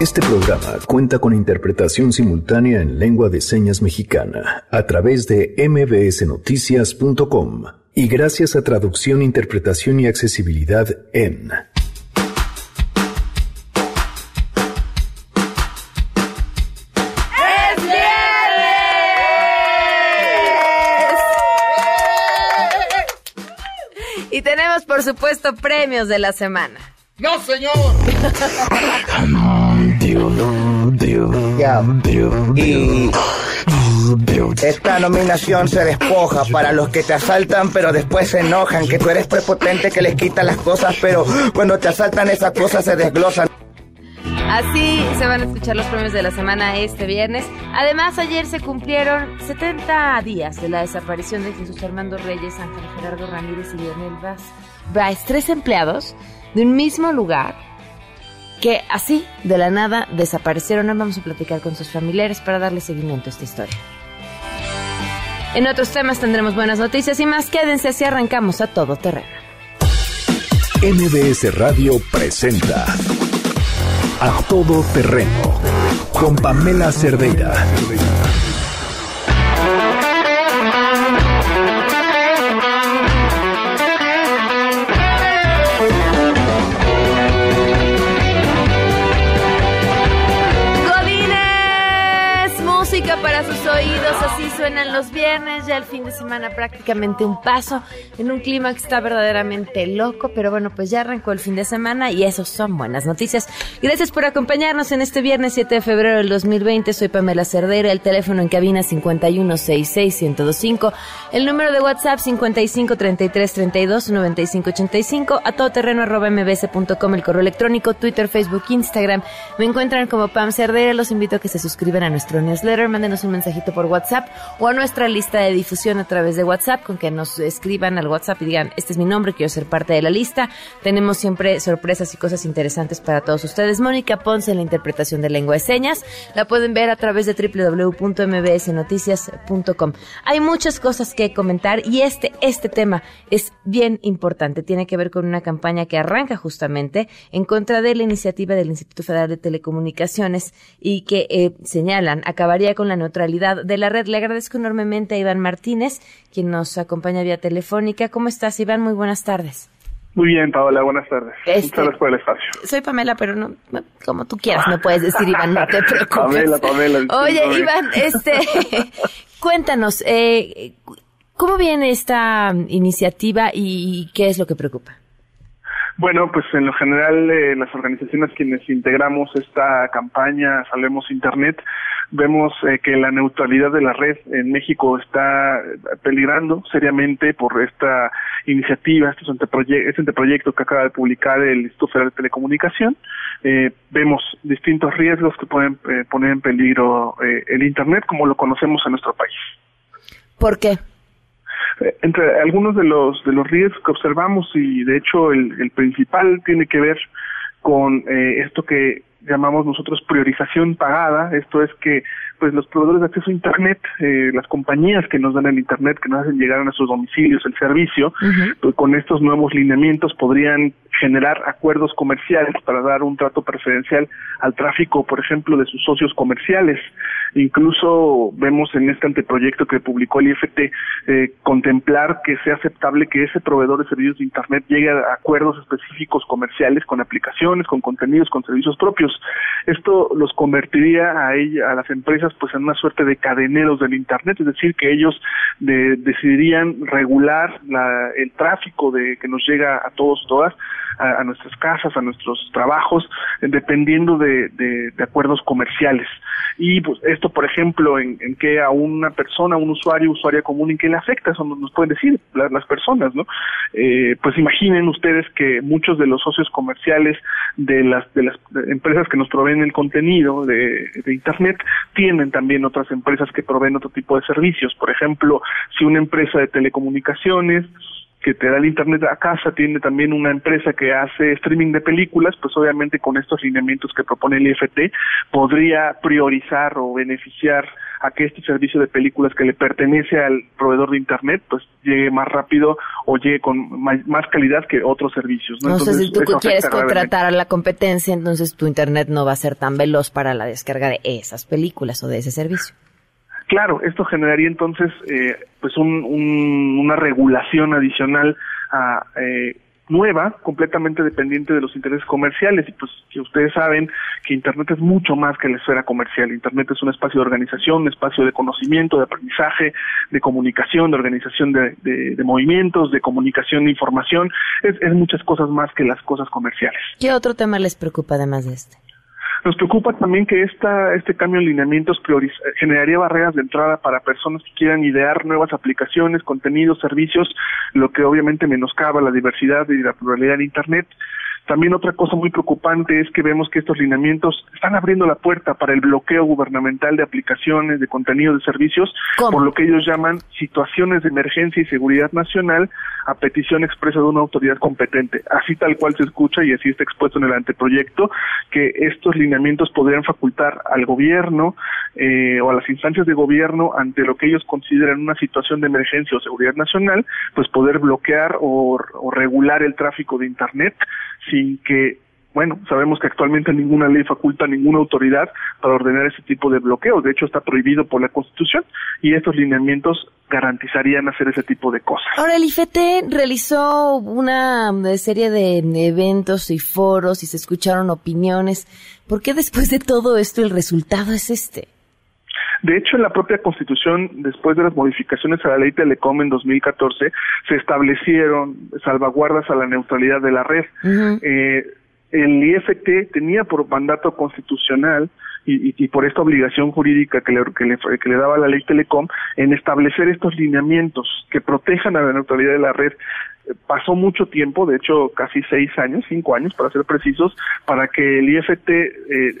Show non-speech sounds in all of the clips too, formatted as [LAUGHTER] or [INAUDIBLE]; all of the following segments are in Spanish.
Este programa cuenta con interpretación simultánea en lengua de señas mexicana a través de mbsnoticias.com y gracias a traducción, interpretación y accesibilidad en Y tenemos, por supuesto, premios de la semana. ¡No, señor! [LAUGHS] Y esta nominación se despoja para los que te asaltan, pero después se enojan, que tú eres prepotente que les quita las cosas, pero cuando te asaltan esas cosas se desglosan. Así se van a escuchar los premios de la semana este viernes. Además, ayer se cumplieron 70 días de la desaparición de Jesús Armando Reyes, Ángel Gerardo Ramírez y Lionel Vaz. Bryce, tres empleados de un mismo lugar que así, de la nada, desaparecieron. Hoy vamos a platicar con sus familiares para darle seguimiento a esta historia. En otros temas tendremos buenas noticias y más. Quédense así arrancamos a todo terreno. MBS Radio presenta A Todo Terreno con Pamela Cerdeira. Suenan los viernes, ya el fin de semana prácticamente un paso, en un clima que está verdaderamente loco, pero bueno, pues ya arrancó el fin de semana y eso son buenas noticias. Gracias por acompañarnos en este viernes 7 de febrero del 2020, soy Pamela Cerdera, el teléfono en cabina 5166125, el número de WhatsApp 5533329585, a todoterreno arroba mbs.com, el correo electrónico, Twitter, Facebook, Instagram, me encuentran como Pam Cerdera, los invito a que se suscriban a nuestro newsletter, mándenos un mensajito por WhatsApp o a nuestra lista de difusión a través de WhatsApp, con que nos escriban al WhatsApp y digan, este es mi nombre, quiero ser parte de la lista. Tenemos siempre sorpresas y cosas interesantes para todos ustedes. Mónica Ponce en la interpretación de lengua de señas, la pueden ver a través de www.mbsnoticias.com. Hay muchas cosas que comentar y este, este tema es bien importante. Tiene que ver con una campaña que arranca justamente en contra de la iniciativa del Instituto Federal de Telecomunicaciones y que eh, señalan acabaría con la neutralidad de la red. Le agradezco enormemente a Iván Martínez, quien nos acompaña vía telefónica. ¿Cómo estás, Iván? Muy buenas tardes. Muy bien, Paola, buenas tardes. Este- Muchas gracias por el espacio. Soy Pamela, pero no, como tú quieras, me puedes decir, Iván, no te preocupes. Pamela, Pamela, Oye. Iván, este, [LAUGHS] cuéntanos, eh, ¿cómo viene esta iniciativa y qué es lo que preocupa? Bueno, pues en lo general eh, las organizaciones quienes integramos esta campaña Salvemos Internet vemos eh, que la neutralidad de la red en México está eh, peligrando seriamente por esta iniciativa, este anteproye- este anteproyecto que acaba de publicar el Instituto Federal de Telecomunicación. Eh, vemos distintos riesgos que pueden eh, poner en peligro eh, el Internet como lo conocemos en nuestro país. ¿Por qué? Entre algunos de los de los riesgos que observamos y de hecho el, el principal tiene que ver con eh, esto que llamamos nosotros priorización pagada esto es que pues los proveedores de acceso a internet eh, las compañías que nos dan el internet que nos hacen llegar a nuestros domicilios el servicio pues con estos nuevos lineamientos podrían generar acuerdos comerciales para dar un trato preferencial al tráfico, por ejemplo, de sus socios comerciales. Incluso vemos en este anteproyecto que publicó el IFT eh, contemplar que sea aceptable que ese proveedor de servicios de Internet llegue a acuerdos específicos comerciales con aplicaciones, con contenidos, con servicios propios. Esto los convertiría a, ella, a las empresas pues en una suerte de cadeneros del Internet, es decir, que ellos de- decidirían regular la- el tráfico de que nos llega a todos, todas, a, a nuestras casas, a nuestros trabajos, dependiendo de, acuerdos comerciales. Y pues esto, por ejemplo, en, en que a una persona, un usuario, usuaria común, en qué le afecta, eso nos, nos pueden decir la- las personas, ¿no? Eh, pues imaginen ustedes que muchos de los socios comerciales de las de las empresas que nos proveen el contenido de, de internet tienen también otras empresas que proveen otro tipo de servicios. Por ejemplo, si una empresa de telecomunicaciones que te da el internet a casa, tiene también una empresa que hace streaming de películas, pues obviamente con estos lineamientos que propone el IFT podría priorizar o beneficiar a que este servicio de películas que le pertenece al proveedor de internet pues llegue más rápido o llegue con más calidad que otros servicios. ¿no? Entonces, si tú quieres contratar a la competencia, entonces tu internet no va a ser tan veloz para la descarga de esas películas o de ese servicio. Claro, esto generaría entonces eh, pues una regulación adicional a eh, nueva, completamente dependiente de los intereses comerciales. Y pues que ustedes saben que Internet es mucho más que la esfera comercial. Internet es un espacio de organización, un espacio de conocimiento, de aprendizaje, de comunicación, de organización de, movimientos, de comunicación de información. Es, es muchas cosas más que las cosas comerciales. ¿Qué otro tema les preocupa además de este? Nos preocupa también que esta, este cambio en lineamientos generaría barreras de entrada para personas que quieran idear nuevas aplicaciones, contenidos, servicios, lo que obviamente menoscaba la diversidad y la pluralidad de Internet. También otra cosa muy preocupante es que vemos que estos lineamientos están abriendo la puerta para el bloqueo gubernamental de aplicaciones, de contenidos, de servicios, por lo que ellos llaman situaciones de emergencia y seguridad nacional a petición expresa de una autoridad competente. Así tal cual se escucha y así está expuesto en el anteproyecto que estos lineamientos podrían facultar al gobierno eh, o a las instancias de gobierno ante lo que ellos consideran una situación de emergencia o seguridad nacional, pues poder bloquear o, o regular el tráfico de Internet sin que bueno, sabemos que actualmente ninguna ley faculta a ninguna autoridad para ordenar ese tipo de bloqueos. De hecho, está prohibido por la Constitución y estos lineamientos garantizarían hacer ese tipo de cosas. Ahora, el IFT realizó una serie de eventos y foros y se escucharon opiniones. ¿Por qué después de todo esto el resultado es este? De hecho, en la propia Constitución, después de las modificaciones a la ley Telecom en 2014, se establecieron salvaguardas a la neutralidad de la red. eh, el IFT tenía por mandato constitucional y, y, por esta obligación jurídica que le, que, le, que le daba la ley Telecom en establecer estos lineamientos que protejan a la neutralidad de la red. Pasó mucho tiempo, de hecho casi seis años, cinco años para ser precisos, para que el IFT eh,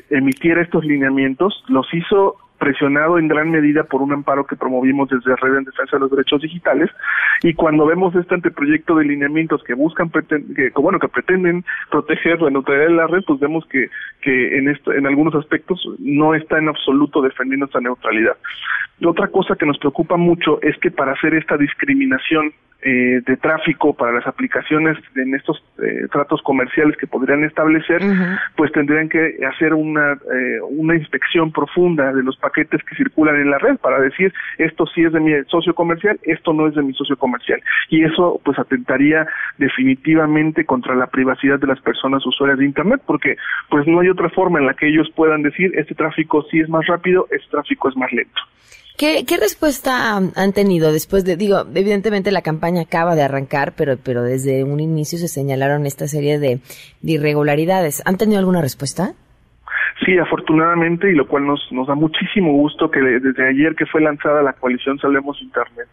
emitiera estos lineamientos, los hizo presionado en gran medida por un amparo que promovimos desde Red en Defensa de los Derechos Digitales y cuando vemos este anteproyecto de lineamientos que buscan que bueno que pretenden proteger la neutralidad de la red pues vemos que que en esto en algunos aspectos no está en absoluto defendiendo esta neutralidad. Otra cosa que nos preocupa mucho es que para hacer esta discriminación eh, de tráfico para las aplicaciones en estos eh, tratos comerciales que podrían establecer, pues tendrían que hacer una, eh, una inspección profunda de los paquetes que circulan en la red para decir esto sí es de mi socio comercial, esto no es de mi socio comercial. Y eso pues atentaría definitivamente contra la privacidad de las personas usuarias de Internet porque pues no hay otra forma en la que ellos puedan decir este tráfico sí es más rápido, este tráfico es más lento. ¿Qué, ¿Qué, respuesta han tenido después de, digo, evidentemente la campaña acaba de arrancar, pero, pero desde un inicio se señalaron esta serie de, de irregularidades. ¿Han tenido alguna respuesta? Sí, afortunadamente, y lo cual nos, nos da muchísimo gusto que desde ayer que fue lanzada la coalición Salvemos Internet,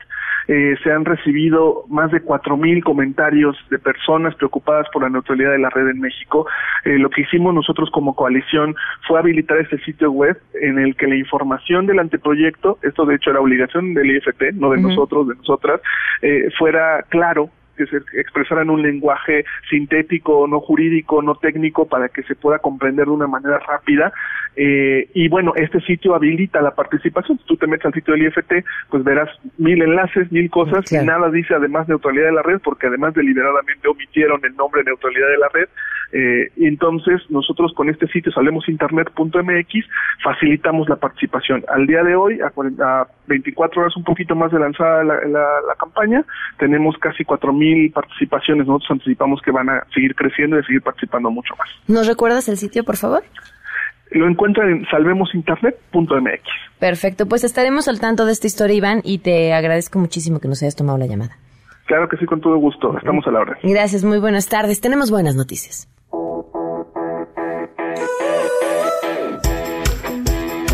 eh, se han recibido más de cuatro mil comentarios de personas preocupadas por la neutralidad de la red en México. Eh, lo que hicimos nosotros como coalición fue habilitar este sitio web en el que la información del anteproyecto, esto de hecho era obligación del IFT, no de nosotros, de nosotras, eh, fuera claro que se expresara en un lenguaje sintético, no jurídico, no técnico, para que se pueda comprender de una manera rápida. Eh, y bueno, este sitio habilita la participación. Si tú te metes al sitio del IFT, pues verás mil enlaces, mil cosas, y nada dice además neutralidad de la red, porque además deliberadamente omitieron el nombre neutralidad de la red. Eh, y entonces nosotros con este sitio salemosinternet.mx facilitamos la participación. Al día de hoy, a, 24 horas un poquito más de lanzada la, la, campaña, tenemos casi 4.000 participaciones. Nosotros anticipamos que van a seguir creciendo y a seguir participando mucho más. ¿Nos recuerdas el sitio, por favor? Lo encuentran en salvemosinternet.mx. Perfecto, pues estaremos al tanto de esta historia, Iván, y te agradezco muchísimo que nos hayas tomado la llamada. Claro que sí, con todo gusto. Estamos a la hora. Gracias, muy buenas tardes. Tenemos buenas noticias.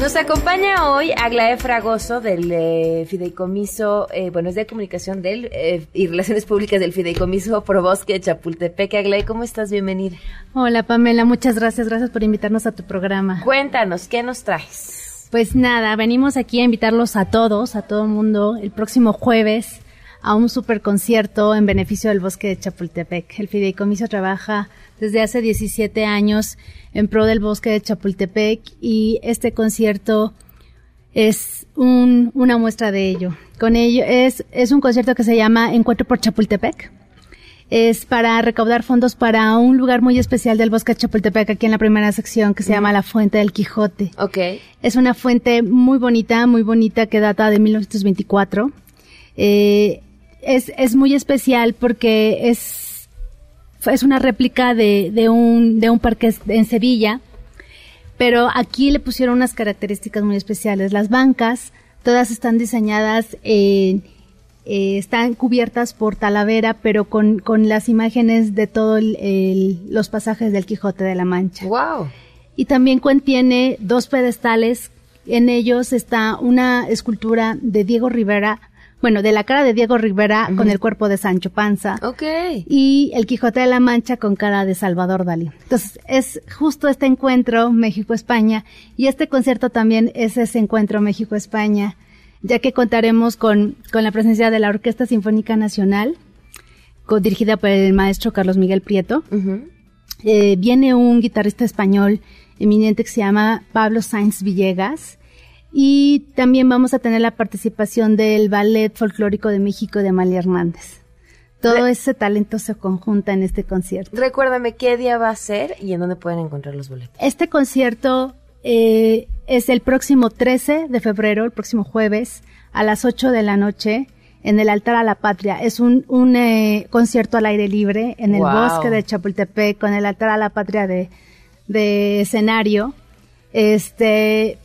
Nos acompaña hoy Aglae Fragoso del eh, Fideicomiso, eh, bueno, es de comunicación del, eh, y relaciones públicas del Fideicomiso Probosque de Chapultepec. Aglae, ¿cómo estás? Bienvenida. Hola Pamela, muchas gracias, gracias por invitarnos a tu programa. Cuéntanos, ¿qué nos traes? Pues nada, venimos aquí a invitarlos a todos, a todo el mundo, el próximo jueves a un super concierto en beneficio del bosque de Chapultepec. El Fideicomiso trabaja desde hace 17 años en pro del bosque de Chapultepec y este concierto es un, una muestra de ello. Con ello es, es un concierto que se llama Encuentro por Chapultepec. Es para recaudar fondos para un lugar muy especial del bosque de Chapultepec, aquí en la primera sección, que se llama la Fuente del Quijote. Ok. Es una fuente muy bonita, muy bonita, que data de 1924. Eh, es, es muy especial porque es, es una réplica de, de, un, de un parque en Sevilla, pero aquí le pusieron unas características muy especiales. Las bancas, todas están diseñadas en eh, están cubiertas por talavera, pero con, con las imágenes de todos los pasajes del Quijote de la Mancha. Wow. Y también contiene dos pedestales. En ellos está una escultura de Diego Rivera, bueno, de la cara de Diego Rivera con el cuerpo de Sancho Panza. Ok. Y el Quijote de la Mancha con cara de Salvador Dalí. Entonces, es justo este encuentro México-España y este concierto también es ese encuentro México-España ya que contaremos con, con la presencia de la Orquesta Sinfónica Nacional, dirigida por el maestro Carlos Miguel Prieto. Eh, viene un guitarrista español eminente que se llama Pablo Sainz Villegas. Y también vamos a tener la participación del Ballet Folclórico de México de Amalia Hernández. Todo ese talento se conjunta en este concierto. Recuérdame qué día va a ser y en dónde pueden encontrar los boletos. Este concierto eh, es el próximo 13 de febrero, el próximo jueves, a las 8 de la noche, en el altar a la patria. Es un, un eh, concierto al aire libre en el bosque de Chapultepec, con el altar a la patria de, de escenario. Este,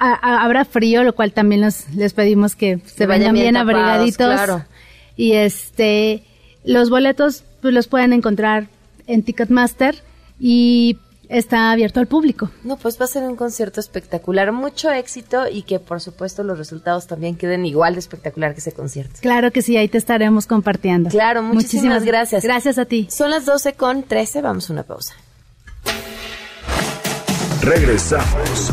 habrá frío, lo cual también les pedimos que se vayan bien, abrigaditos. Y este, los boletos pues, los pueden encontrar en Ticketmaster y está abierto al público. No, pues va a ser un concierto espectacular, mucho éxito y que por supuesto los resultados también queden igual de espectacular que ese concierto. Claro que sí, ahí te estaremos compartiendo. Claro, muchísimas, gracias. Gracias a ti. Son las 12 con 13, vamos a una pausa. Regresamos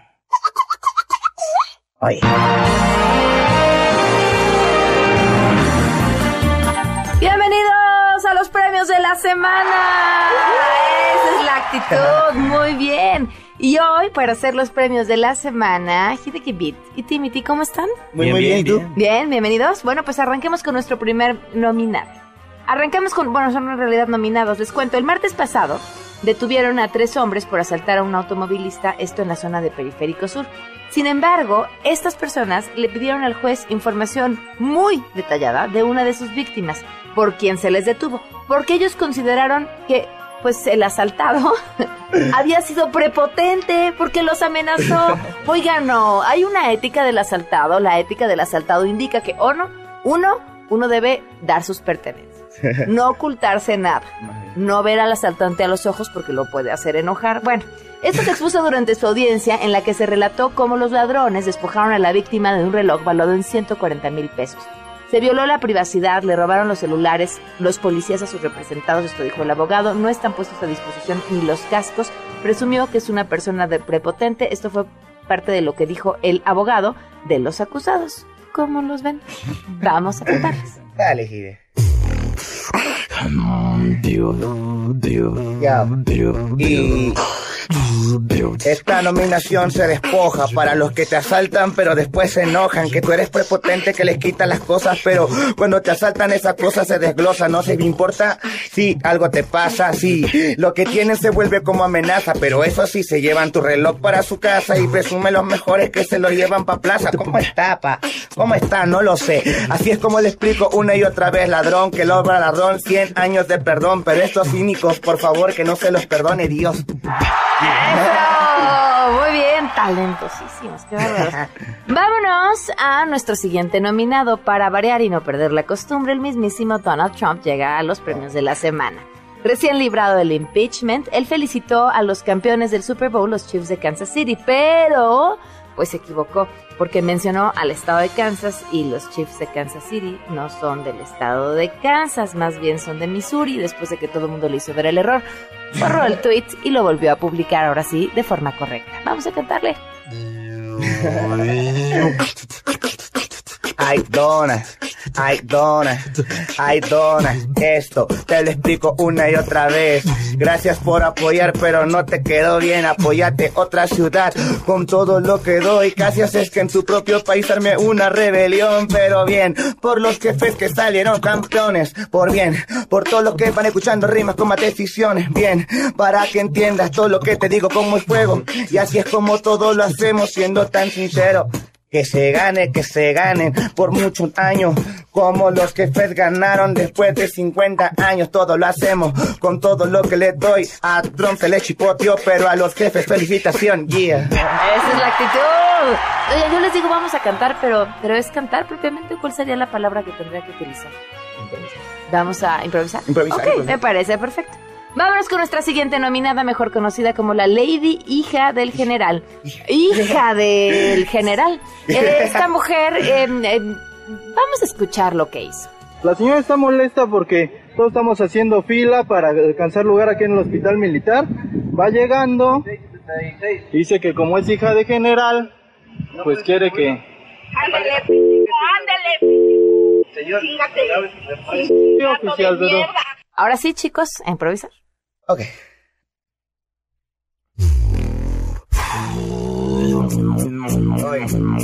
Bienvenidos a los premios de la semana. Esa es la actitud. Muy bien. Y hoy, para hacer los premios de la semana, Hideki Beat y Timothy, ¿cómo están? Muy, muy bien, ¿y tú? Bien, bienvenidos. Bueno, pues arranquemos con nuestro primer nominado. Arranquemos con, bueno, son en realidad nominados. Les cuento, el martes pasado detuvieron a tres hombres por asaltar a un automovilista, esto en la zona de Periférico Sur. Sin embargo, estas personas le pidieron al juez información muy detallada de una de sus víctimas, por quien se les detuvo, porque ellos consideraron que pues el asaltado [LAUGHS] había sido prepotente porque los amenazó. [LAUGHS] Oigan, no, hay una ética del asaltado. La ética del asaltado indica que, o no, uno, uno debe dar sus pertenencias, [LAUGHS] no ocultarse nada, no ver al asaltante a los ojos porque lo puede hacer enojar. Bueno, esto se expuso durante su audiencia en la que se relató cómo los ladrones despojaron a la víctima de un reloj valuado en 140 mil pesos. Se violó la privacidad, le robaron los celulares, los policías a sus representados, esto dijo el abogado, no están puestos a disposición ni los cascos. Presumió que es una persona de prepotente. Esto fue parte de lo que dijo el abogado de los acusados. ¿Cómo los ven? [LAUGHS] Vamos a contarles. Dale, Gide. Ya. Y esta nominación se despoja para los que te asaltan, pero después se enojan, que tú eres prepotente, que les quitan las cosas, pero cuando te asaltan esas cosas se desglosan, no se me importa si algo te pasa, si lo que tienen se vuelve como amenaza, pero eso sí, se llevan tu reloj para su casa y presume los mejores que se lo llevan para plaza. ¿Cómo está, pa? ¿Cómo está? No lo sé. Así es como le explico una y otra vez, ladrón, que logra ladrón, 100 años de perdón, pero estos cínicos, por favor, que no se los perdone Dios. ¡Eso! Muy bien, talentosísimos, qué bárbaros. [LAUGHS] Vámonos a nuestro siguiente nominado. Para variar y no perder la costumbre, el mismísimo Donald Trump llega a los premios de la semana. Recién librado del impeachment, él felicitó a los campeones del Super Bowl, los Chiefs de Kansas City, pero pues se equivocó porque mencionó al estado de Kansas y los Chiefs de Kansas City no son del estado de Kansas, más bien son de Missouri, después de que todo el mundo le hizo ver el error. Borró el tweet y lo volvió a publicar ahora sí de forma correcta. Vamos a cantarle. Ay, donas, ay, donas, ay, donas. Esto te lo explico una y otra vez. Gracias por apoyar, pero no te quedó bien. Apoyate otra ciudad con todo lo que doy. Casi haces que en tu propio país arme una rebelión. Pero bien, por los jefes que salieron campeones. Por bien, por todos los que van escuchando rimas con decisiones. Bien, para que entiendas todo lo que te digo como es fuego. Y así es como todo lo hacemos siendo tan sincero. Que se gane, que se ganen por muchos años, como los jefes ganaron después de 50 años. Todo lo hacemos con todo lo que le doy. A Trump se le chipoteó, pero a los jefes felicitación, yeah. Esa es la actitud. Yo les digo vamos a cantar, pero, pero es cantar propiamente. ¿Cuál sería la palabra que tendría que utilizar? Vamos a improvisar. Improvisar, Ok, improvisar. me parece perfecto. Vámonos con nuestra siguiente nominada, mejor conocida como la Lady Hija del General. Hija del General. Esta mujer, eh, eh, vamos a escuchar lo que hizo. La señora está molesta porque todos estamos haciendo fila para alcanzar lugar aquí en el hospital militar. Va llegando. Dice que como es hija de general, pues quiere que... Sí, oficial, pero... Ahora sí, chicos, a improvisar. Ok.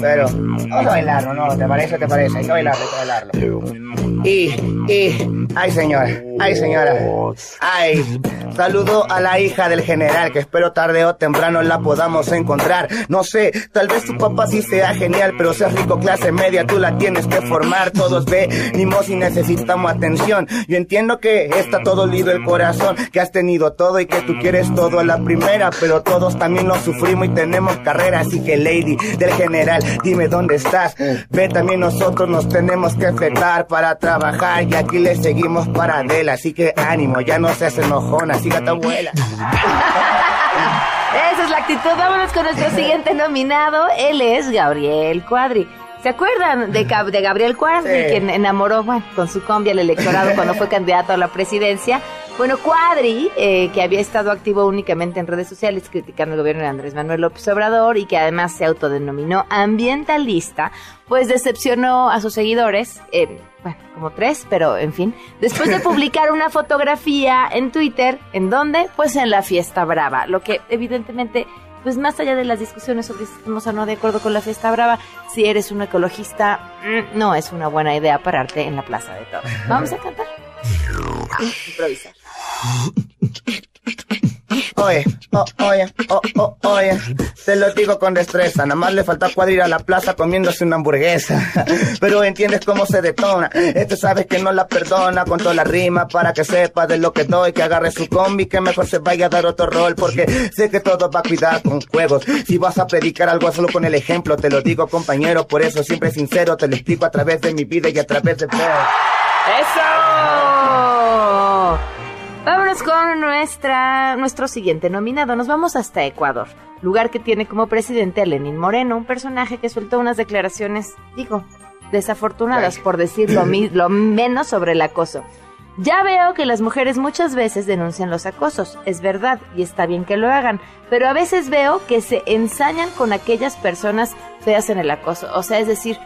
Pero vamos a bailarlo, ¿no? ¿Te parece? ¿Te parece? Hay que bailarlo, hay que bailarlo. Y, y, ay señora, ay señora, ay, saludo a la hija del general que espero tarde o temprano la podamos encontrar. No sé, tal vez tu papá sí sea genial, pero seas rico clase media, tú la tienes que formar. Todos venimos y necesitamos atención. Yo entiendo que está todo lido el corazón, que has tenido todo y que tú quieres todo a la primera, pero todos también lo sufrimos y tenemos carrera, así que lady del general, dime dónde estás. Ve también nosotros nos tenemos que fletar para trabajar y aquí le seguimos para Adela, así que ánimo, ya no seas enojona, siga tu abuela. [LAUGHS] Esa es la actitud. Vámonos con nuestro siguiente nominado. Él es Gabriel Cuadri. ¿Se acuerdan de, Gab- de Gabriel Cuadri, Sí. quien enamoró bueno, con su combi al electorado cuando fue candidato a la presidencia? Bueno, Cuadri, eh, que había estado activo únicamente en redes sociales criticando el gobierno de Andrés Manuel López Obrador y que además se autodenominó ambientalista, pues decepcionó a sus seguidores, eh, bueno, como tres, pero en fin, después de [LAUGHS] publicar una fotografía en Twitter, ¿en dónde? Pues en la fiesta brava, lo que evidentemente pues más allá de las discusiones sobre si estamos o no de acuerdo con la fiesta brava, si eres un ecologista, mm, no es una buena idea pararte en la plaza de toros. Vamos a cantar. [LAUGHS] Improvisar. Oye, oh, oye, oh, oh, oye, te lo digo con destreza, nada más le falta cuadrir a la plaza comiéndose una hamburguesa, [LAUGHS] pero entiendes cómo se detona, este sabes que no la perdona con toda la rima para que sepa de lo que doy, que agarre su combi, que mejor se vaya a dar otro rol, porque sé que todo va a cuidar con juegos, si vas a predicar algo solo con el ejemplo, te lo digo compañero, por eso siempre sincero, te lo explico a través de mi vida y a través de ¡Eso! Vámonos con nuestra, nuestro siguiente nominado. Nos vamos hasta Ecuador, lugar que tiene como presidente a Lenín Moreno, un personaje que sueltó unas declaraciones, digo, desafortunadas, por decir lo, mi- lo menos sobre el acoso. Ya veo que las mujeres muchas veces denuncian los acosos, es verdad, y está bien que lo hagan, pero a veces veo que se ensañan con aquellas personas feas en el acoso. O sea, es decir,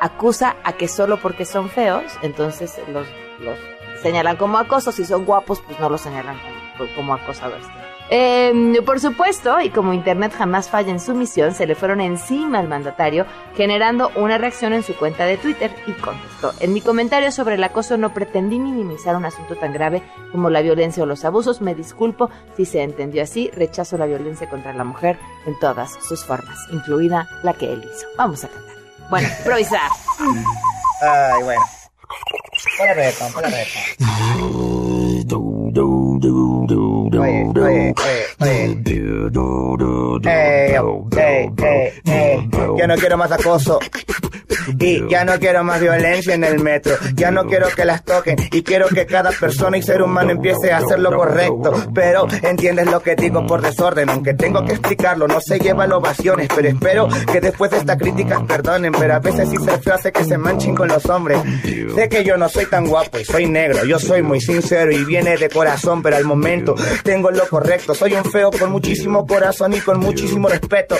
acusa a que solo porque son feos, entonces los, los señalan como acoso. Si son guapos, pues no los señalan como, como acosadores. Eh, por supuesto, y como Internet jamás falla en su misión, se le fueron encima al mandatario, generando una reacción en su cuenta de Twitter y contestó. En mi comentario sobre el acoso no pretendí minimizar un asunto tan grave como la violencia o los abusos. Me disculpo si se entendió así. Rechazo la violencia contra la mujer en todas sus formas, incluida la que él hizo. Vamos a cantar. Bueno, [LAUGHS] improvisar. Ay, bueno. Ponle reggaetón, ponle reggaetón. Oye, oye, oye, oye. Ey, ey, ey, ey. Yo no quiero más acoso. [LAUGHS] Y ya no quiero más violencia en el metro, ya no quiero que las toquen. Y quiero que cada persona y ser humano empiece a hacer lo correcto. Pero entiendes lo que digo por desorden, aunque tengo que explicarlo, no se lleva a ovaciones, pero espero que después de esta crítica perdonen, pero a veces sí feo hace que se manchen con los hombres. Sé que yo no soy tan guapo y soy negro, yo soy muy sincero y viene de corazón, pero al momento tengo lo correcto. Soy un feo con muchísimo corazón y con muchísimo respeto.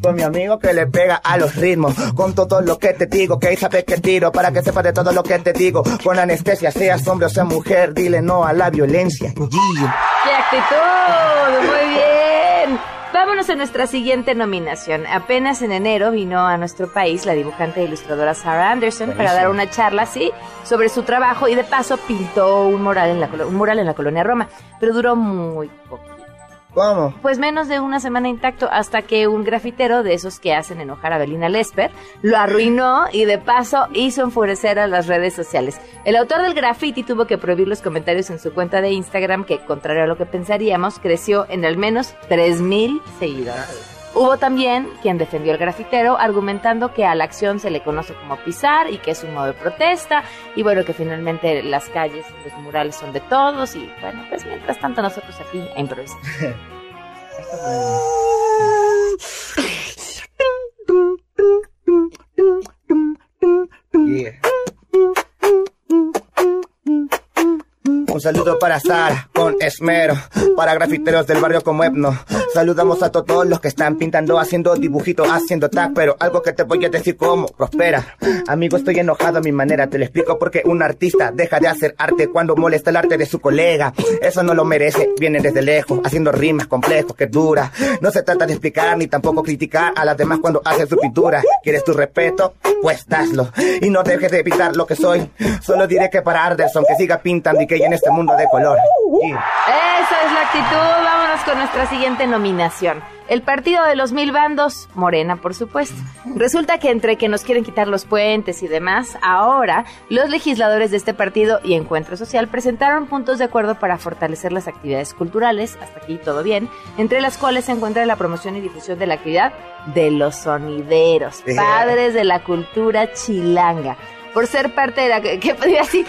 Con mi amigo que le pega a los ritmos, con todo lo que te digo, que ahí sabes que tiro, para que sepas de todo lo que te digo. Con anestesia, seas hombre o sea mujer, dile no a la violencia. ¡Qué actitud! Muy bien. Vámonos a nuestra siguiente nominación. Apenas en enero vino a nuestro país la dibujante e ilustradora Sarah Anderson para dar una charla, sí, sobre su trabajo y de paso pintó un mural en la, un mural en la colonia Roma, pero duró muy poco. ¿Cómo? Pues menos de una semana intacto hasta que un grafitero de esos que hacen enojar a Belina Lesper lo arruinó y de paso hizo enfurecer a las redes sociales. El autor del graffiti tuvo que prohibir los comentarios en su cuenta de Instagram que, contrario a lo que pensaríamos, creció en al menos 3.000 seguidores. Hubo también quien defendió al grafitero argumentando que a la acción se le conoce como pisar y que es un modo de protesta y bueno que finalmente las calles y los murales son de todos y bueno pues mientras tanto nosotros aquí a improvisar. [LAUGHS] Yeah. Un saludo para Sara con esmero, para grafiteros del barrio como Etno. Saludamos a todos los que están pintando, haciendo dibujitos, haciendo tag, pero algo que te voy a decir cómo prospera. Amigo, estoy enojado a mi manera, te lo explico porque un artista deja de hacer arte cuando molesta el arte de su colega. Eso no lo merece, viene desde lejos, haciendo rimas complejos que dura. No se trata de explicar ni tampoco criticar a las demás cuando hacen su pintura. ¿Quieres tu respeto? Pues daslo. Y no dejes de evitar lo que soy. Solo diré que para Anderson que siga pintando y que llene este mundo de color. Yeah. Esa es la actitud. Vámonos con nuestra siguiente nominación. El partido de los mil bandos, Morena, por supuesto. Resulta que entre que nos quieren quitar los puentes y demás, ahora los legisladores de este partido y Encuentro Social presentaron puntos de acuerdo para fortalecer las actividades culturales, hasta aquí todo bien, entre las cuales se encuentra la promoción y difusión de la actividad de los sonideros, padres de la cultura chilanga. Por ser parte de la que, que podría así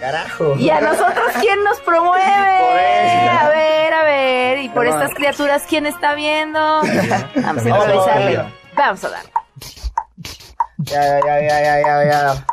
Carajo. ¿Y a nosotros quién nos promueve? A ver, a ver. ¿Y por estas criaturas quién está viendo? [LAUGHS] Vamos a improvisarle. Vamos a dar. Ya, ya, ya, ya, ya, ya.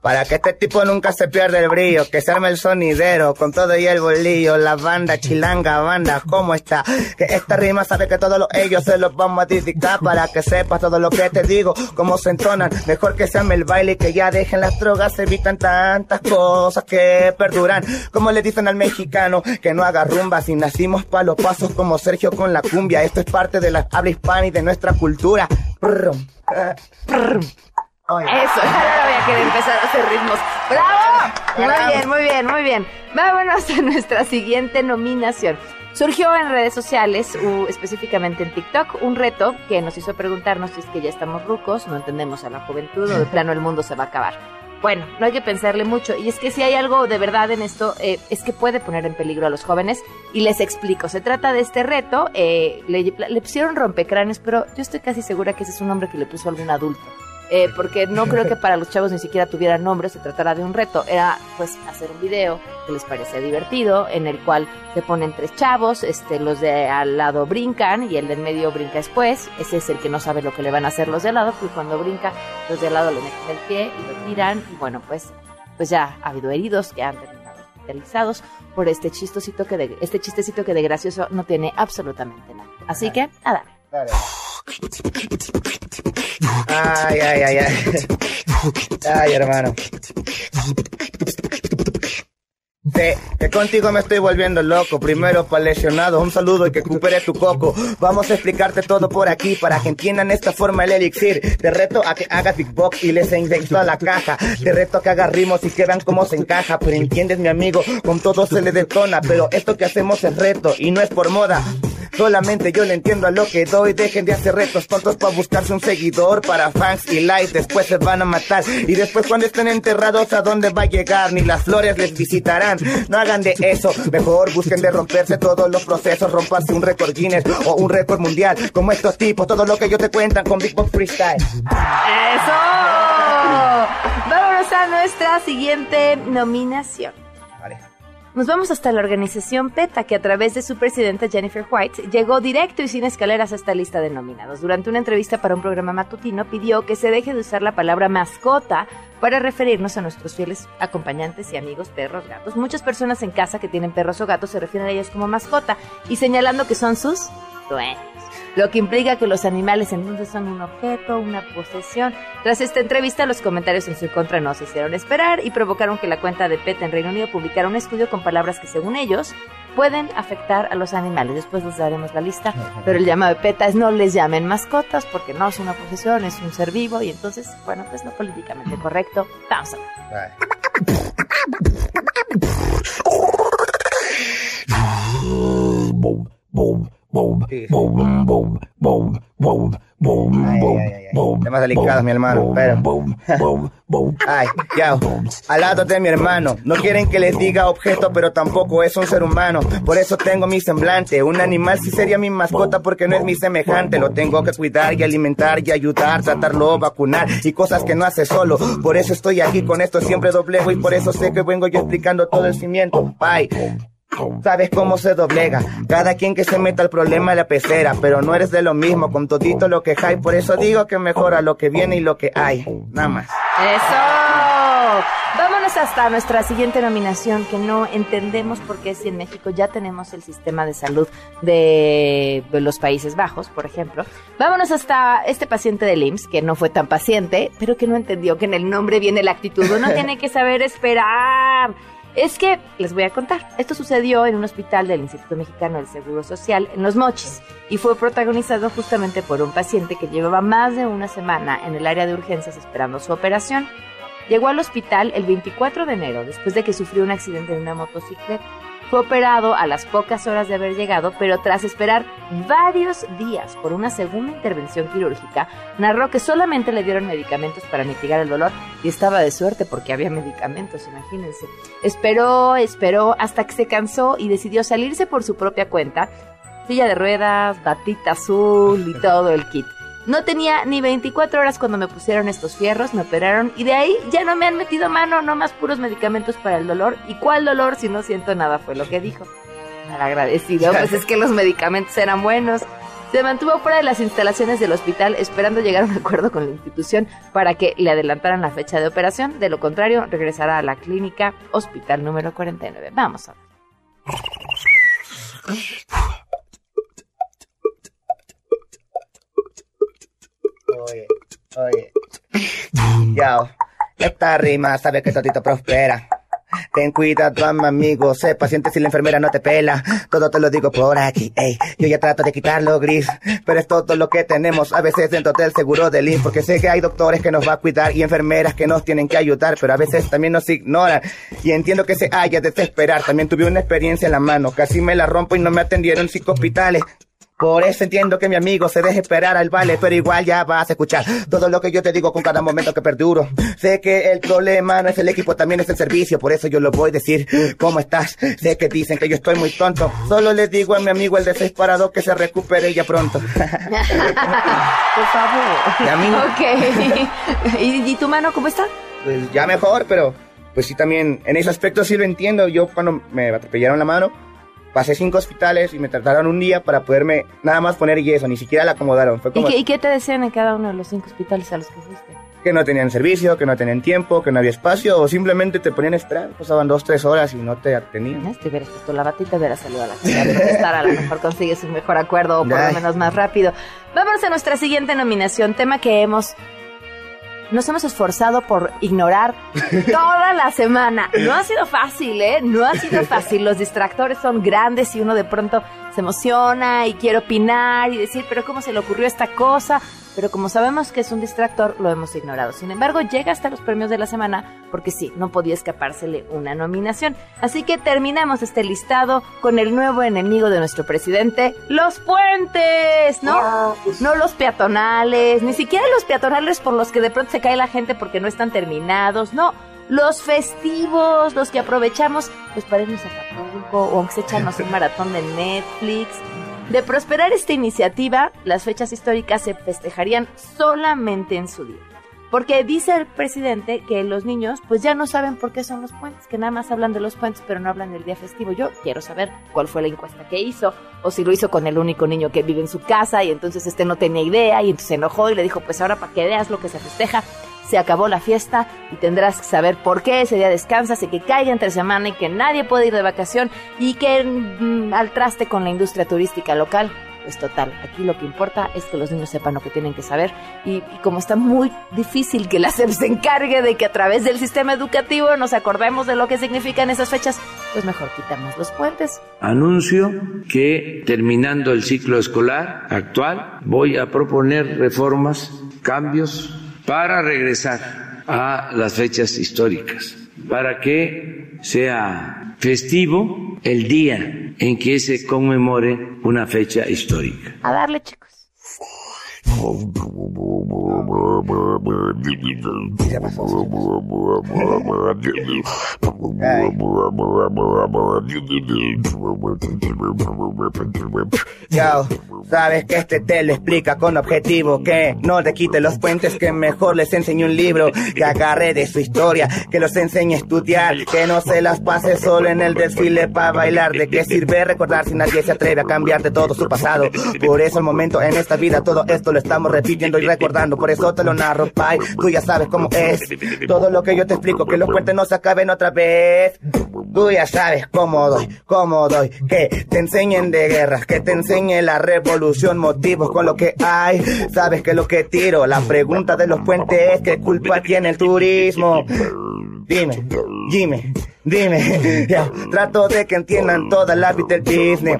Para que este tipo nunca se pierda el brillo, que se arme el sonidero, con todo y el bolillo, la banda, chilanga, banda, ¿cómo está? Que esta rima sabe que todos los ellos se los vamos a dedicar para que sepas todo lo que te digo, cómo se entonan, mejor que se arme el baile y que ya dejen las drogas, se evitan tantas cosas que perduran, como le dicen al mexicano, que no haga rumba, si nacimos pa' los pasos como Sergio con la cumbia, esto es parte de la habla hispana y de nuestra cultura. Oye. Eso, [LAUGHS] ahora voy a querer empezar a hacer ritmos. ¡Bravo! Muy bien, muy bien, muy bien. Vámonos a nuestra siguiente nominación. Surgió en redes sociales, específicamente en TikTok, un reto que nos hizo preguntarnos si es que ya estamos rucos, no entendemos a la juventud o de [LAUGHS] plano el mundo se va a acabar. Bueno, no hay que pensarle mucho. Y es que si hay algo de verdad en esto, eh, es que puede poner en peligro a los jóvenes. Y les explico. Se trata de este reto. eh, le, le pusieron rompecráneos, pero yo estoy casi segura que ese es un nombre que le puso algún adulto. Eh, porque no creo que para los chavos ni siquiera tuviera nombre, se tratara de un reto. Era pues hacer un video que les parecía divertido, en el cual se ponen tres chavos, este, los de al lado brincan y el de en medio brinca después. Ese es el que no sabe lo que le van a hacer los de al lado, pues cuando brinca, los de al lado le meten el pie y lo tiran. Y bueno, pues, pues ya ha habido heridos que han terminado hospitalizados por este chistosito que de, este chistecito que de gracioso no tiene absolutamente nada. Así que, nada. Dale. [LAUGHS] Ay, ay, ay, ay. Ay, hermano. Sí, que contigo me estoy volviendo loco. Primero para lesionados, un saludo y que recupere tu coco. Vamos a explicarte todo por aquí para que entiendan esta forma el elixir. Te reto a que hagas beatbox y les inyecto a la caja. Te reto a que hagas ritmos y que vean cómo se encaja. Pero entiendes, mi amigo, con todo se le detona. Pero esto que hacemos es reto y no es por moda. Solamente yo le entiendo a lo que doy. Dejen de hacer retos tontos para buscarse un seguidor. Para fans y likes, después se van a matar. Y después cuando estén enterrados, ¿a dónde va a llegar? Ni las flores les visitarán. No hagan de eso. Mejor busquen de romperse todos los procesos. Rompanse un récord Guinness o un récord mundial. Como estos tipos, todo lo que ellos te cuentan con Big Box Freestyle. ¡Eso! Vámonos a nuestra siguiente nominación. Nos vamos hasta la organización PETA, que a través de su presidenta Jennifer White llegó directo y sin escaleras a esta lista de nominados. Durante una entrevista para un programa matutino pidió que se deje de usar la palabra mascota para referirnos a nuestros fieles acompañantes y amigos perros, gatos. Muchas personas en casa que tienen perros o gatos se refieren a ellos como mascota y señalando que son sus dueños lo que implica que los animales entonces son un objeto, una posesión. Tras esta entrevista, los comentarios en su contra no se hicieron esperar y provocaron que la cuenta de PETA en Reino Unido publicara un estudio con palabras que, según ellos, pueden afectar a los animales. Después les daremos la lista, pero el llamado de PETA es no les llamen mascotas porque no es una posesión, es un ser vivo y entonces, bueno, pues no políticamente correcto. Vamos a ver. Boom, boom, boom, boom, boom, boom, Temas delicados, mi hermano, pero... [LAUGHS] ay, ya, al lado de mi hermano. No quieren que les diga objeto, pero tampoco es un ser humano. Por eso tengo mi semblante. Un animal sí sería mi mascota porque no es mi semejante. Lo tengo que cuidar y alimentar y ayudar, tratarlo, vacunar y cosas que no hace solo. Por eso estoy aquí con esto siempre doblego y por eso sé que vengo yo explicando todo el cimiento. Bye. Sabes cómo se doblega. Cada quien que se meta al problema la pecera, pero no eres de lo mismo con todito lo que hay. Por eso digo que mejora lo que viene y lo que hay. Nada más. Eso. Vámonos hasta nuestra siguiente nominación que no entendemos por qué si en México ya tenemos el sistema de salud de los Países Bajos, por ejemplo. Vámonos hasta este paciente del IMSS que no fue tan paciente, pero que no entendió que en el nombre viene la actitud. Uno [LAUGHS] tiene que saber esperar. Es que les voy a contar. Esto sucedió en un hospital del Instituto Mexicano del Seguro Social en Los Mochis y fue protagonizado justamente por un paciente que llevaba más de una semana en el área de urgencias esperando su operación. Llegó al hospital el 24 de enero después de que sufrió un accidente en una motocicleta. Fue operado a las pocas horas de haber llegado, pero tras esperar varios días por una segunda intervención quirúrgica, narró que solamente le dieron medicamentos para mitigar el dolor y estaba de suerte porque había medicamentos, imagínense. Esperó, esperó hasta que se cansó y decidió salirse por su propia cuenta. Silla de ruedas, batita azul y todo el kit. No tenía ni 24 horas cuando me pusieron estos fierros, me operaron y de ahí ya no me han metido mano, no más puros medicamentos para el dolor. ¿Y cuál dolor si no siento nada? Fue lo que dijo. Mal agradecido, pues es que los medicamentos eran buenos. Se mantuvo fuera de las instalaciones del hospital esperando llegar a un acuerdo con la institución para que le adelantaran la fecha de operación. De lo contrario, regresará a la clínica Hospital número 49. Vamos a ver. Oye, oye. Yo, esta rima sabe que todito prospera. Ten cuidado, mi amigo, sé paciente si la enfermera no te pela. Todo te lo digo por aquí, ey. Yo ya trato de quitarlo gris, pero es todo lo que tenemos a veces dentro del seguro del IN, porque sé que hay doctores que nos va a cuidar y enfermeras que nos tienen que ayudar, pero a veces también nos ignoran. Y entiendo que se haya desesperar. También tuve una experiencia en la mano, casi me la rompo y no me atendieron cinco hospitales. Por eso entiendo que mi amigo se deje esperar al vale, pero igual ya vas a escuchar todo lo que yo te digo con cada momento que perduro. Sé que el problema no es el equipo, también es el servicio, por eso yo lo voy a decir. ¿Cómo estás? Sé que dicen que yo estoy muy tonto. Solo le digo a mi amigo el desesperado que se recupere ya pronto. [LAUGHS] Por favor. ¿Y amigo? Ok. ¿Y, ¿Y tu mano cómo está? Pues ya mejor, pero pues sí también en ese aspecto sí lo entiendo. Yo cuando me atropellaron la mano, pasé cinco hospitales y me trataron un día para poderme nada más poner yeso, ni siquiera la acomodaron. Fue ¿Y como qué, y qué te decían en cada uno de los cinco hospitales a los que fuiste? que no tenían servicio, que no tenían tiempo, que no había espacio, o simplemente te ponían a esperar, pasaban dos, tres horas y no te atendían. Te hubieras puesto la batita, hubieras salido a la ciudad a lo mejor consigues un mejor acuerdo o por lo menos más rápido. Vámonos a nuestra siguiente nominación, tema que hemos nos hemos esforzado por ignorar [LAUGHS] toda la semana. No ha sido fácil, ¿eh? No ha sido fácil. Los distractores son grandes y uno de pronto se emociona y quiere opinar y decir, pero ¿cómo se le ocurrió esta cosa? Pero como sabemos que es un distractor, lo hemos ignorado. Sin embargo, llega hasta los premios de la semana porque sí, no podía escapársele una nominación. Así que terminamos este listado con el nuevo enemigo de nuestro presidente, los puentes, ¿no? No los peatonales, ni siquiera los peatonales por los que de pronto se cae la gente porque no están terminados, no. Los festivos, los que aprovechamos pues para irnos a Acapulco o aunque se echarnos un maratón de Netflix. De prosperar esta iniciativa, las fechas históricas se festejarían solamente en su día. Porque dice el presidente que los niños pues ya no saben por qué son los puentes, que nada más hablan de los puentes pero no hablan del día festivo. Yo quiero saber cuál fue la encuesta que hizo o si lo hizo con el único niño que vive en su casa y entonces este no tenía idea y entonces se enojó y le dijo pues ahora para que veas lo que se festeja. Se acabó la fiesta y tendrás que saber por qué ese día descansas y que caiga entre semana y que nadie puede ir de vacación y que mm, al traste con la industria turística local pues total, aquí lo que importa es que los niños sepan lo que tienen que saber y, y como está muy difícil que la [LAUGHS] SEP se encargue de que a través del sistema educativo nos acordemos de lo que significan esas fechas, pues mejor quitamos los puentes. Anuncio que terminando el ciclo escolar actual voy a proponer reformas, cambios para regresar a las fechas históricas, para que sea festivo el día en que se conmemore una fecha histórica. A darle, chicos. Yo, sabes que este te lo explica con objetivo Que no te quite los puentes, que mejor les enseñe un libro Que agarre de su historia, que los enseñe a estudiar Que no se las pase solo en el desfile para bailar ¿De qué sirve recordar si nadie se atreve a cambiar de todo su pasado? Por eso el momento en esta vida todo esto lo estamos repitiendo y recordando. Por eso te lo narro, pai, tú ya sabes cómo es. Todo lo que yo te explico, que los puentes no se acaben otra vez. Tú ya sabes cómo doy, cómo doy. Que te enseñen de guerras, que te enseñe la revolución Motivos con lo que hay, sabes que lo que tiro La pregunta de los puentes es ¿qué culpa tiene el turismo? Dime, dime, [LAUGHS] dime. Trato de que entiendan toda la vida del business.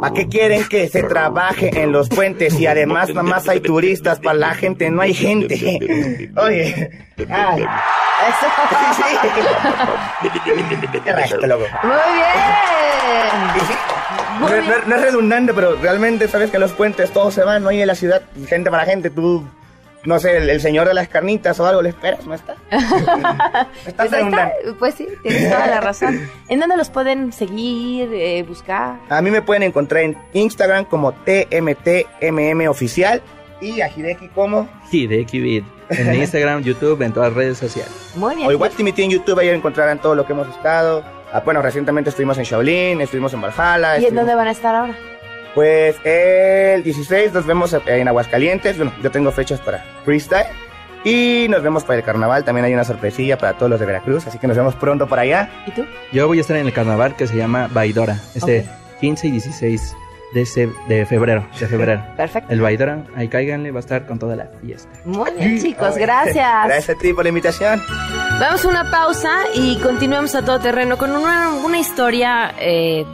¿Para qué quieren que se trabaje en los puentes? Y además nada más hay turistas, para la gente no hay gente. [LAUGHS] Oye, ay. Eso, ¿Qué resto, loco? Muy bien. No, es redundante, pero realmente sabes que en los puentes todos se van, no hay en la ciudad gente para gente, tú, no sé, el, el señor de las carnitas o algo le esperas, ¿no está? [LAUGHS] está Pues, está. Pues sí, tienes toda la razón. [LAUGHS] ¿En dónde los pueden seguir, eh, buscar? A mí me pueden encontrar en Instagram como TMTMM oficial y a Hideki como, de Equibit. En [LAUGHS] Instagram, YouTube, en todas las redes sociales. Muy bien. o igual Timothy en YouTube, ahí encontrarán todo lo que hemos estado. Ah, bueno, recientemente estuvimos en Shaolin, estuvimos en Valhalla. ¿Y en estuvimos- dónde van a estar ahora? Pues el 16 nos vemos en Aguascalientes. Bueno, yo tengo fechas para freestyle. Y nos vemos para el carnaval. También hay una sorpresilla para todos los de Veracruz. Así que nos vemos pronto para allá. ¿Y tú? Yo voy a estar en el carnaval que se llama Baidora, este Ok. 15 y 16 de, ese- de febrero, de [LAUGHS] febrero. Perfecto. El Baidora, ahí cáiganle, va a estar con toda la fiesta. Muy bien, chicos, gracias. Gracias a ti por la invitación. Vamos a una pausa y continuamos a todo terreno con una, una historia eh,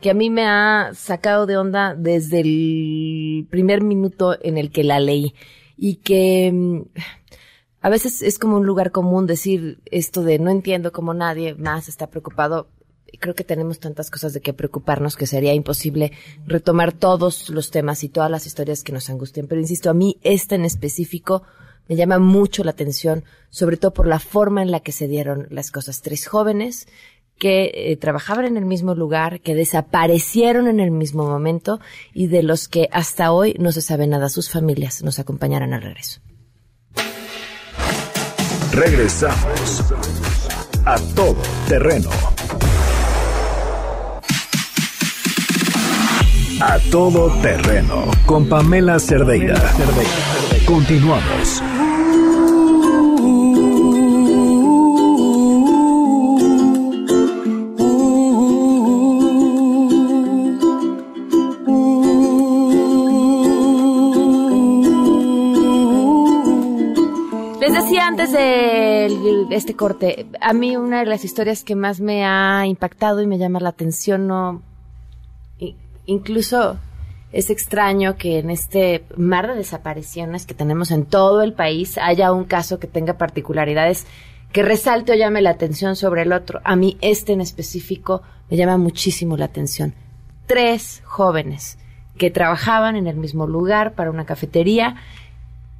que a mí me ha sacado de onda desde el primer minuto en el que la leí y que mm, a veces es como un lugar común decir esto de no entiendo cómo nadie más está preocupado. Creo que tenemos tantas cosas de qué preocuparnos que sería imposible retomar todos los temas y todas las historias que nos angustian. Pero insisto, a mí esta en específico me llama mucho la atención, sobre todo por la forma en la que se dieron las cosas. Tres jóvenes que eh, trabajaban en el mismo lugar, que desaparecieron en el mismo momento y de los que hasta hoy no se sabe nada. Sus familias nos acompañarán al regreso. Regresamos a todo terreno. A todo terreno con Pamela Cerdeira. Continuamos. Les decía antes de este corte, a mí una de las historias que más me ha impactado y me llama la atención, no, incluso es extraño que en este mar de desapariciones que tenemos en todo el país haya un caso que tenga particularidades que resalte o llame la atención sobre el otro. A mí este en específico me llama muchísimo la atención. Tres jóvenes que trabajaban en el mismo lugar para una cafetería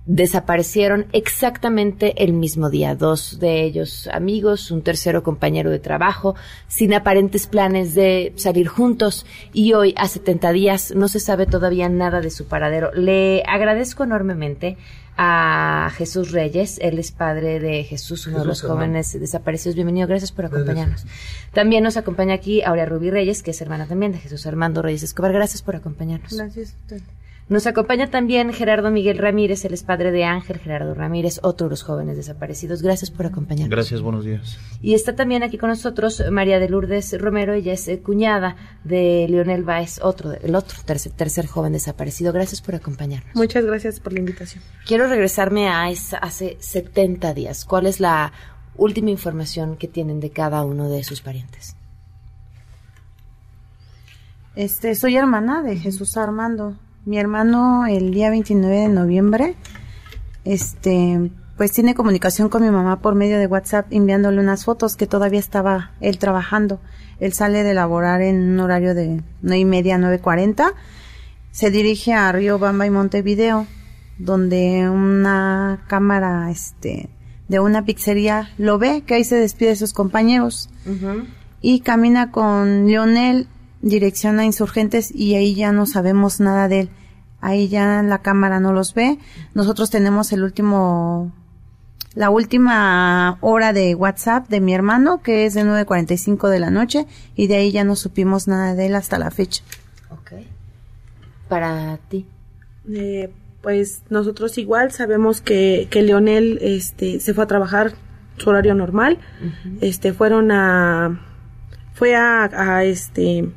desaparecieron exactamente el mismo día. Dos de ellos amigos, un tercero compañero de trabajo, sin aparentes planes de salir juntos y hoy, a 70 días, no se sabe todavía nada de su paradero. Le agradezco enormemente a Jesús Reyes, él es padre de Jesús, uno de los jóvenes desaparecidos. Bienvenido, gracias por acompañarnos. También nos acompaña aquí Aurea Rubí Reyes, que es hermana también de Jesús Armando Reyes Escobar. Gracias por acompañarnos. Gracias. Nos acompaña también Gerardo Miguel Ramírez, él es padre de Ángel Gerardo Ramírez, otro de los jóvenes desaparecidos. Gracias por acompañarnos. Gracias, buenos días. Y está también aquí con nosotros María de Lourdes Romero, ella es eh, cuñada de Leonel Baez, otro, el otro tercer, tercer joven desaparecido. Gracias por acompañarnos. Muchas gracias por la invitación. Quiero regresarme a esa, hace 70 días. ¿Cuál es la última información que tienen de cada uno de sus parientes? Este, soy hermana de Jesús Armando. Mi hermano el día 29 de noviembre, este, pues tiene comunicación con mi mamá por medio de WhatsApp enviándole unas fotos que todavía estaba él trabajando. Él sale de laborar en un horario de nueve y media, nueve cuarenta. Se dirige a Río Bamba y Montevideo, donde una cámara, este, de una pizzería lo ve, que ahí se despide de sus compañeros. Y camina con Lionel dirección a insurgentes y ahí ya no sabemos nada de él. Ahí ya la cámara no los ve. Nosotros tenemos el último, la última hora de WhatsApp de mi hermano, que es de 9.45 de la noche, y de ahí ya no supimos nada de él hasta la fecha. Ok. Para ti. Eh, pues nosotros igual sabemos que, que Leonel este, se fue a trabajar su horario normal. Este, fueron a, fue a, a este,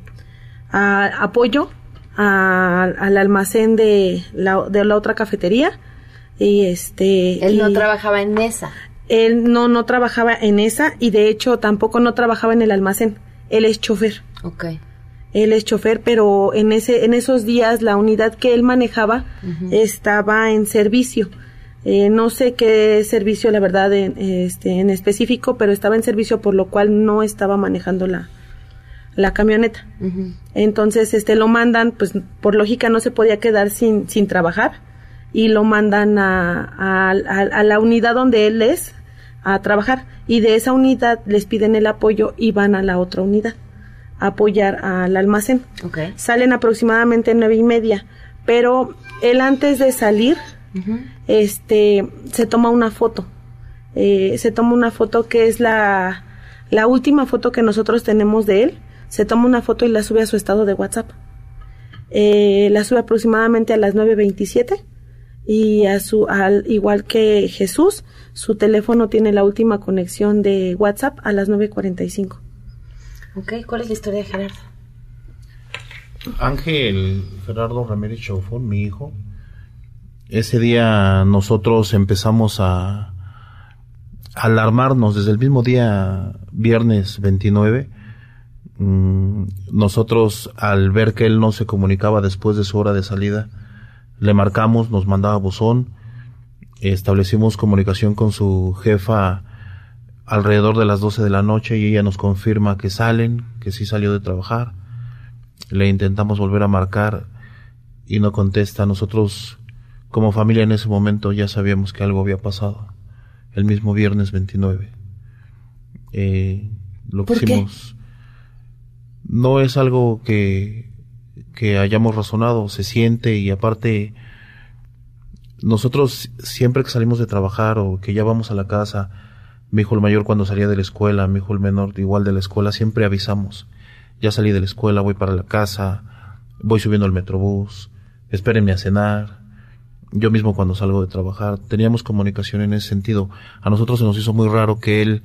a, apoyo al almacén de la, de la otra cafetería y este él no trabajaba en esa. Él no no trabajaba en esa y de hecho tampoco no trabajaba en el almacén. Él es chofer. Ok. él es chofer pero en ese en esos días la unidad que él manejaba estaba en servicio. Eh, no sé qué servicio la verdad en, este en específico pero estaba en servicio por lo cual no estaba manejando la la camioneta. Entonces, este, lo mandan, pues por lógica no se podía quedar sin, sin trabajar y lo mandan a, a, la unidad donde él es a trabajar y de esa unidad les piden el apoyo y van a la otra unidad a apoyar al almacén. Salen aproximadamente nueve y media, pero él antes de salir, este, se toma una foto. Eh, se toma una foto que es la, la última foto que nosotros tenemos de él se toma una foto y la sube a su estado de WhatsApp. Eh, la sube aproximadamente a las 9.27 y a su, al, igual que Jesús, su teléfono tiene la última conexión de WhatsApp a las 9.45. Ok, ¿cuál es la historia de Gerardo? Ángel Gerardo Ramírez Chaufón, mi hijo, ese día nosotros empezamos a alarmarnos desde el mismo día, viernes 29, Mm, nosotros al ver que él no se comunicaba después de su hora de salida, le marcamos, nos mandaba buzón, establecimos comunicación con su jefa alrededor de las 12 de la noche y ella nos confirma que salen, que sí salió de trabajar. Le intentamos volver a marcar y no contesta. Nosotros como familia en ese momento ya sabíamos que algo había pasado. El mismo viernes 29. Eh, lo que hicimos no es algo que, que hayamos razonado, se siente y aparte nosotros siempre que salimos de trabajar o que ya vamos a la casa, mi hijo el mayor cuando salía de la escuela, mi hijo el menor igual de la escuela, siempre avisamos. Ya salí de la escuela, voy para la casa, voy subiendo al metrobús, espérenme a cenar. Yo mismo cuando salgo de trabajar, teníamos comunicación en ese sentido. A nosotros se nos hizo muy raro que él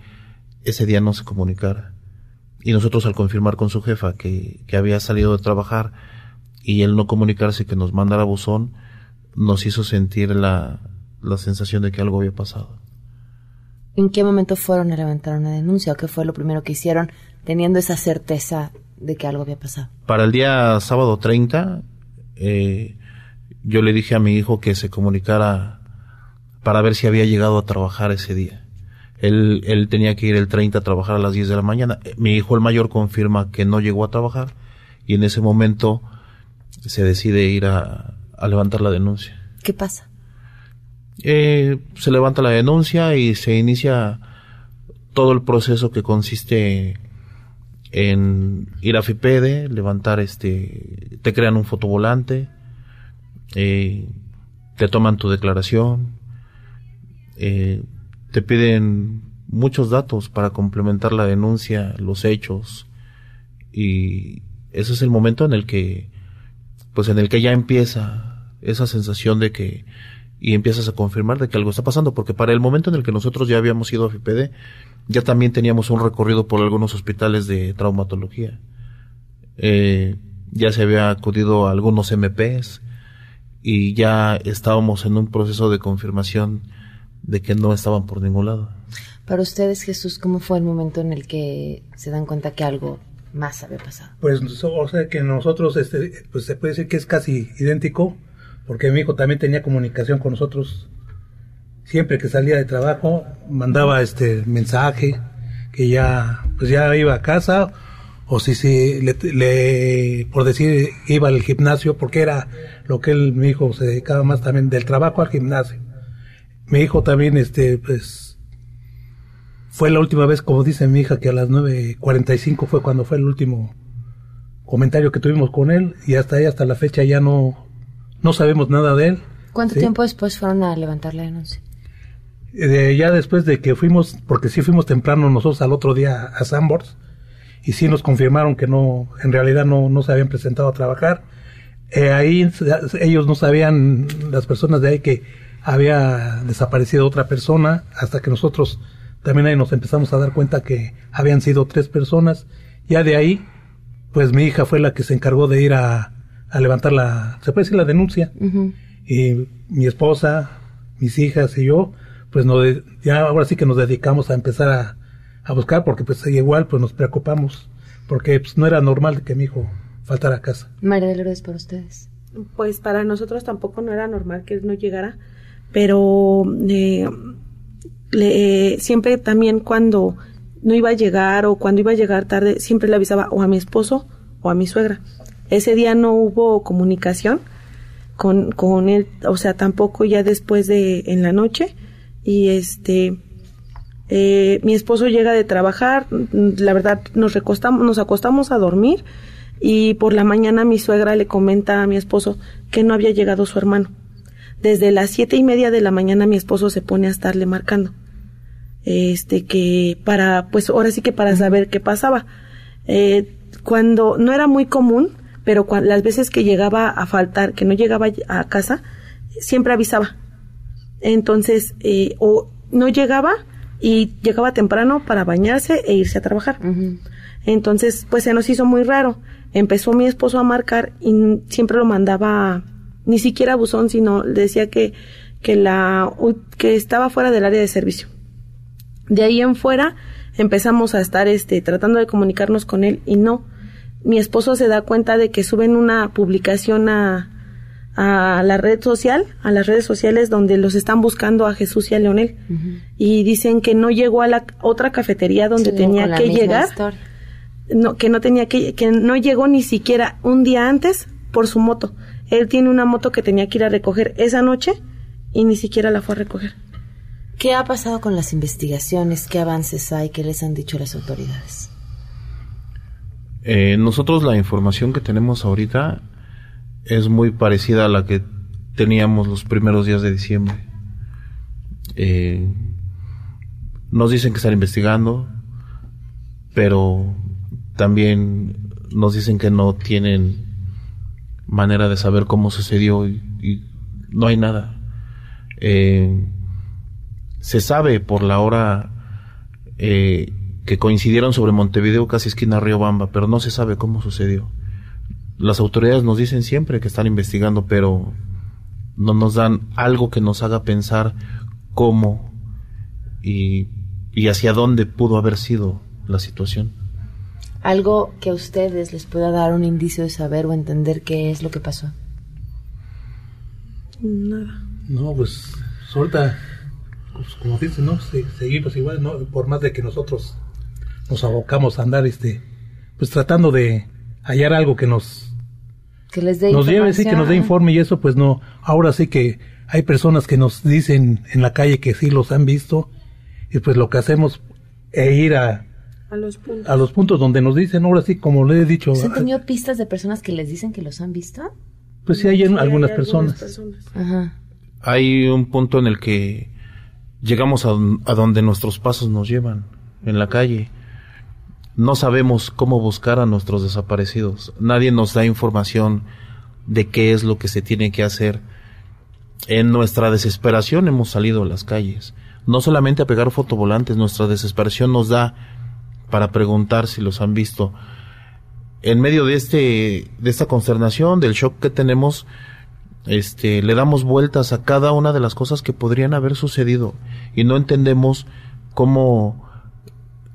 ese día no se comunicara. Y nosotros al confirmar con su jefa que, que había salido de trabajar y él no comunicarse que nos mandara buzón, nos hizo sentir la, la sensación de que algo había pasado. ¿En qué momento fueron a levantar una denuncia o qué fue lo primero que hicieron teniendo esa certeza de que algo había pasado? Para el día sábado 30 eh, yo le dije a mi hijo que se comunicara para ver si había llegado a trabajar ese día. Él, él tenía que ir el 30 a trabajar a las 10 de la mañana. Mi hijo el mayor confirma que no llegó a trabajar y en ese momento se decide ir a, a levantar la denuncia. ¿Qué pasa? Eh, se levanta la denuncia y se inicia todo el proceso que consiste en ir a FIPEDE, levantar este, te crean un fotovolante, eh, te toman tu declaración, eh, te piden muchos datos para complementar la denuncia, los hechos, y ese es el momento en el que, pues en el que ya empieza esa sensación de que, y empiezas a confirmar de que algo está pasando, porque para el momento en el que nosotros ya habíamos ido a FIPEDE, ya también teníamos un recorrido por algunos hospitales de traumatología. Eh, ya se había acudido a algunos MPs y ya estábamos en un proceso de confirmación de que no estaban por ningún lado. Para ustedes, Jesús, ¿cómo fue el momento en el que se dan cuenta que algo más había pasado? Pues, o sea, que nosotros, este, pues se puede decir que es casi idéntico, porque mi hijo también tenía comunicación con nosotros siempre que salía de trabajo mandaba este mensaje que ya pues ya iba a casa o si si le, por decir iba al gimnasio porque era lo que él mi hijo se dedicaba más también del trabajo al gimnasio mi hijo también este pues fue la última vez como dice mi hija que a las 9.45 fue cuando fue el último comentario que tuvimos con él y hasta ahí hasta la fecha ya no no sabemos nada de él ¿Cuánto tiempo después fueron a levantar la denuncia? ya después de que fuimos, porque sí fuimos temprano nosotros al otro día a Sambors, y sí nos confirmaron que no, en realidad no, no se habían presentado a trabajar. Eh, ahí ellos no sabían, las personas de ahí, que había desaparecido otra persona, hasta que nosotros también ahí nos empezamos a dar cuenta que habían sido tres personas. Ya de ahí, pues mi hija fue la que se encargó de ir a, a levantar la, se puede decir la denuncia. Y mi esposa, mis hijas y yo, pues no, ya ahora sí que nos dedicamos a empezar a, a buscar porque pues igual pues nos preocupamos porque pues no era normal que mi hijo faltara a casa. María de Lourdes, para ustedes. Pues para nosotros tampoco no era normal que él no llegara, pero eh, le, siempre también cuando no iba a llegar o cuando iba a llegar tarde, siempre le avisaba o a mi esposo o a mi suegra. Ese día no hubo comunicación con, con él, o sea, tampoco ya después de en la noche y este eh, mi esposo llega de trabajar, la verdad nos recostamos, nos acostamos a dormir y por la mañana mi suegra le comenta a mi esposo que no había llegado su hermano. Desde las siete y media de la mañana mi esposo se pone a estarle marcando, este que para, pues ahora sí que para saber qué pasaba. Eh, cuando no era muy común, pero las veces que llegaba a faltar, que no llegaba a casa, siempre avisaba entonces, eh, o no llegaba y llegaba temprano para bañarse e irse a trabajar. Entonces, pues se nos hizo muy raro. Empezó mi esposo a marcar y siempre lo mandaba, ni siquiera buzón, sino decía que, que, la, que estaba fuera del área de servicio. De ahí en fuera empezamos a estar este, tratando de comunicarnos con él y no. Mi esposo se da cuenta de que suben una publicación a, a la red social, a las redes sociales donde los están buscando a Jesús y a Leonel. Y dicen que no llegó a la otra cafetería donde tenía que llegar. No, que no tenía que, que no llegó ni siquiera un día antes por su moto. Él tiene una moto que tenía que ir a recoger esa noche y ni siquiera la fue a recoger. ¿Qué ha pasado con las investigaciones? ¿Qué avances hay? ¿Qué les han dicho las autoridades? Eh, nosotros la información que tenemos ahorita es muy parecida a la que teníamos los primeros días de diciembre. Eh, nos dicen que están investigando, pero también nos dicen que no tienen manera de saber cómo sucedió y, no hay nada. Eh, se sabe por la hora eh, que coincidieron sobre Montevideo, casi esquina Río Bamba, pero no se sabe cómo sucedió las autoridades nos dicen siempre que están investigando, pero no nos dan algo que nos haga pensar cómo y, hacia dónde pudo haber sido la situación. Algo que a ustedes les pueda dar un indicio de saber o entender qué es lo que pasó. Nada. No, pues ahorita, pues, como dicen, ¿no? Se- seguimos igual, ¿no? Por más de que nosotros nos abocamos a andar, este, pues tratando de hallar algo que nos, Que les dé nos lleve, sí, que nos dé informe y eso, pues no. Ahora sí que hay personas que nos dicen en la calle que sí los han visto y pues lo que hacemos es ir a, A los puntos. a los puntos donde nos dicen, ahora sí, como le he dicho, ¿Se han tenido pistas de personas que les dicen que los han visto? pues sí hay en- algunas hay personas. Ajá. Hay un punto en el que llegamos a, a donde nuestros pasos nos llevan, en la calle. No sabemos cómo buscar a nuestros desaparecidos. Nadie nos da información de qué es lo que se tiene que hacer. En nuestra desesperación hemos salido a las calles. No solamente a pegar fotovolantes, nuestra desesperación nos da para preguntar si los han visto. En medio de este, de esta consternación, del shock que tenemos, este, le damos vueltas a cada una de las cosas que podrían haber sucedido y no entendemos cómo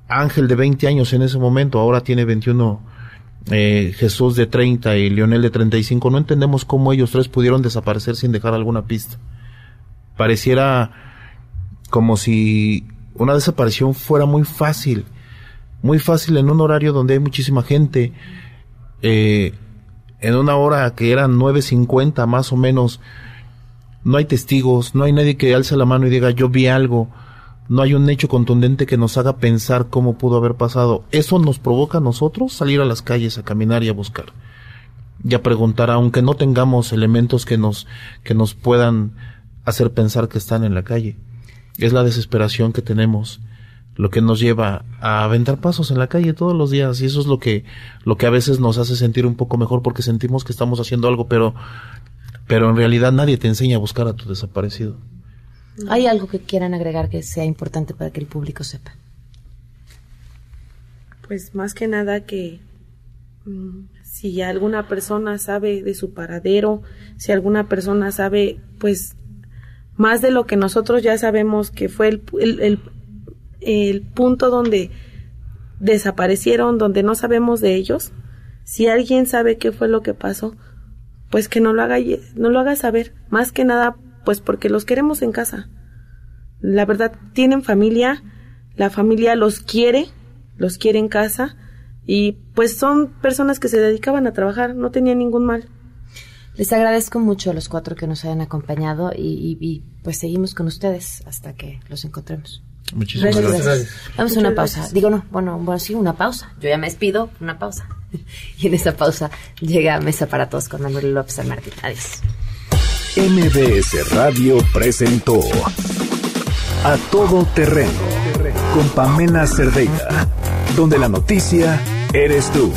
Ángel de 20 años en ese momento, ahora tiene 21, eh, Jesús de 30 y Leonel de 35, no entendemos cómo ellos tres pudieron desaparecer sin dejar alguna pista. Pareciera como si una desaparición fuera muy fácil, muy fácil en un horario donde hay muchísima gente, eh, en una hora que eran 9.50 más o menos, no hay testigos, no hay nadie que alce la mano y diga yo vi algo, no hay un hecho contundente que nos haga pensar cómo pudo haber pasado. Eso nos provoca a nosotros salir a las calles a caminar y a buscar y a preguntar, aunque no tengamos elementos que nos, que nos puedan hacer pensar que están en la calle. Es la desesperación que tenemos lo que nos lleva a aventar pasos en la calle todos los días y eso es lo que lo que a veces nos hace sentir un poco mejor porque sentimos que estamos haciendo algo pero pero en realidad nadie te enseña a buscar a tu desaparecido. ¿Hay algo que quieran agregar que sea importante para que el público sepa? Pues más que nada que mm, si alguna persona sabe de su paradero, si alguna persona sabe, pues, más de lo que nosotros ya sabemos que fue el, el, el- el punto donde desaparecieron, donde no sabemos de ellos, si alguien sabe qué fue lo que pasó, pues que no lo haga, no lo saber, más que nada, pues porque los queremos en casa. La verdad, tienen familia, la familia los quiere, los quiere en casa y pues son personas que se dedicaban a trabajar, no tenían ningún mal. Les agradezco mucho a los cuatro que nos hayan acompañado y- y, pues seguimos con ustedes hasta que los encontremos. Muchísimas Gracias, gracias. Vamos a una gracias. pausa. Digo, no, bueno, bueno, sí, una pausa. Yo ya me despido, una pausa. [LAUGHS] Y en esa pausa llega Mesa para Todos con Manuel López San Martín. Adiós. MBS Radio presentó A Todo Terreno con Pamela Cerdeira, donde la noticia eres tú.